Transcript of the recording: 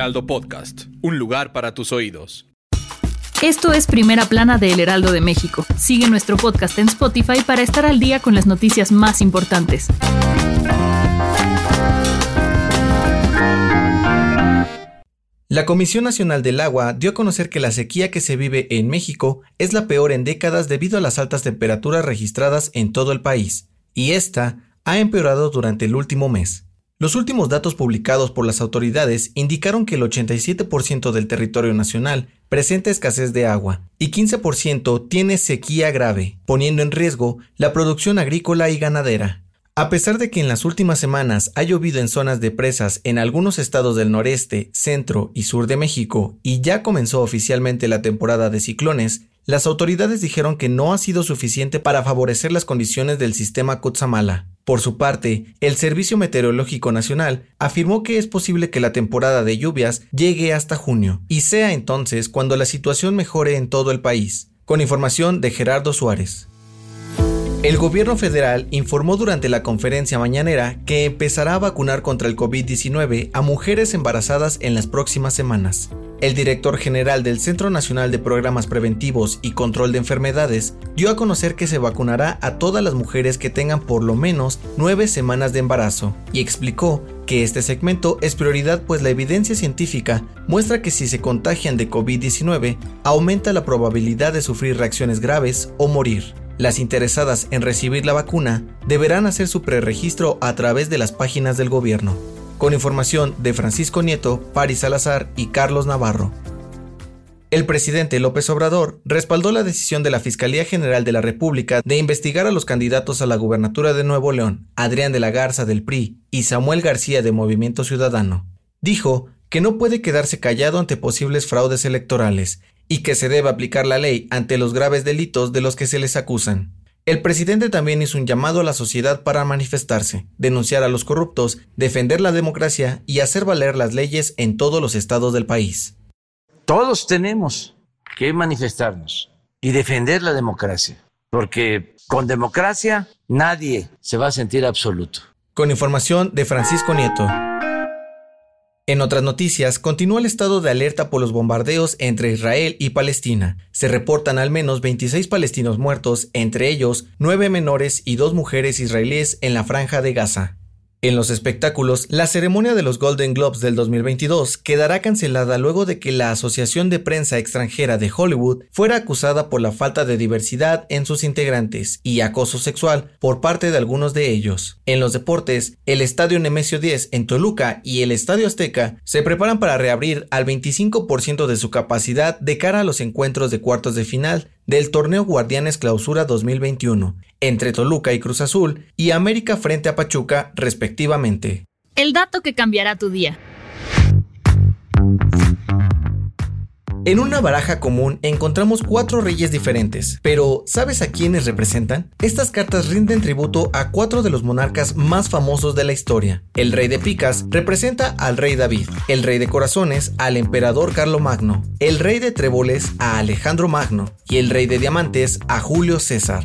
Heraldo Podcast, un lugar para tus oídos. Esto es Primera Plana de El Heraldo de México. Sigue nuestro podcast en Spotify para estar al día con las noticias más importantes. La Comisión Nacional del Agua dio a conocer que la sequía que se vive en México es la peor en décadas debido a las altas temperaturas registradas en todo el país, y esta ha empeorado durante el último mes. Los últimos datos publicados por las autoridades indicaron que el 87% del territorio nacional presenta escasez de agua y 15% tiene sequía grave, poniendo en riesgo la producción agrícola y ganadera. A pesar de que en las últimas semanas ha llovido en zonas de presas en algunos estados del noreste, centro y sur de México y ya comenzó oficialmente la temporada de ciclones, las autoridades dijeron que no ha sido suficiente para favorecer las condiciones del sistema Kutsamala. Por su parte, el Servicio Meteorológico Nacional afirmó que es posible que la temporada de lluvias llegue hasta junio y sea entonces cuando la situación mejore en todo el país. Con información de Gerardo Suárez. El gobierno federal informó durante la conferencia mañanera que empezará a vacunar contra el COVID-19 a mujeres embarazadas en las próximas semanas. El director general del Centro Nacional de Programas Preventivos y Control de Enfermedades dio a conocer que se vacunará a todas las mujeres que tengan por lo menos nueve semanas de embarazo y explicó que este segmento es prioridad pues la evidencia científica muestra que si se contagian de COVID-19 aumenta la probabilidad de sufrir reacciones graves o morir. Las interesadas en recibir la vacuna deberán hacer su preregistro a través de las páginas del gobierno. Con información de Francisco Nieto, Paris Salazar y Carlos Navarro. El presidente López Obrador respaldó la decisión de la Fiscalía General de la República de investigar a los candidatos a la gubernatura de Nuevo León, Adrián de la Garza del PRI y Samuel García de Movimiento Ciudadano. Dijo que no puede quedarse callado ante posibles fraudes electorales y que se debe aplicar la ley ante los graves delitos de los que se les acusan. El presidente también hizo un llamado a la sociedad para manifestarse, denunciar a los corruptos, defender la democracia y hacer valer las leyes en todos los estados del país. Todos tenemos que manifestarnos y defender la democracia, porque con democracia nadie se va a sentir absoluto. Con información de Francisco Nieto. En otras noticias, continúa el estado de alerta por los bombardeos entre Israel y Palestina. Se reportan al menos 26 palestinos muertos, entre ellos 9 menores y 2 mujeres israelíes en la franja de Gaza. En los espectáculos, la ceremonia de los Golden Globes del 2022 quedará cancelada luego de que la Asociación de Prensa Extranjera de Hollywood fuera acusada por la falta de diversidad en sus integrantes y acoso sexual por parte de algunos de ellos. En los deportes, el Estadio Nemesio 10 en Toluca y el Estadio Azteca se preparan para reabrir al 25% de su capacidad de cara a los encuentros de cuartos de final del torneo Guardianes Clausura 2021 entre Toluca y Cruz Azul y América frente a Pachuca respectivamente. El dato que cambiará tu día. En una baraja común encontramos cuatro reyes diferentes, pero ¿sabes a quiénes representan? Estas cartas rinden tributo a cuatro de los monarcas más famosos de la historia. El rey de picas representa al rey David, el rey de corazones al emperador Carlomagno, el rey de tréboles a Alejandro Magno y el rey de diamantes a Julio César.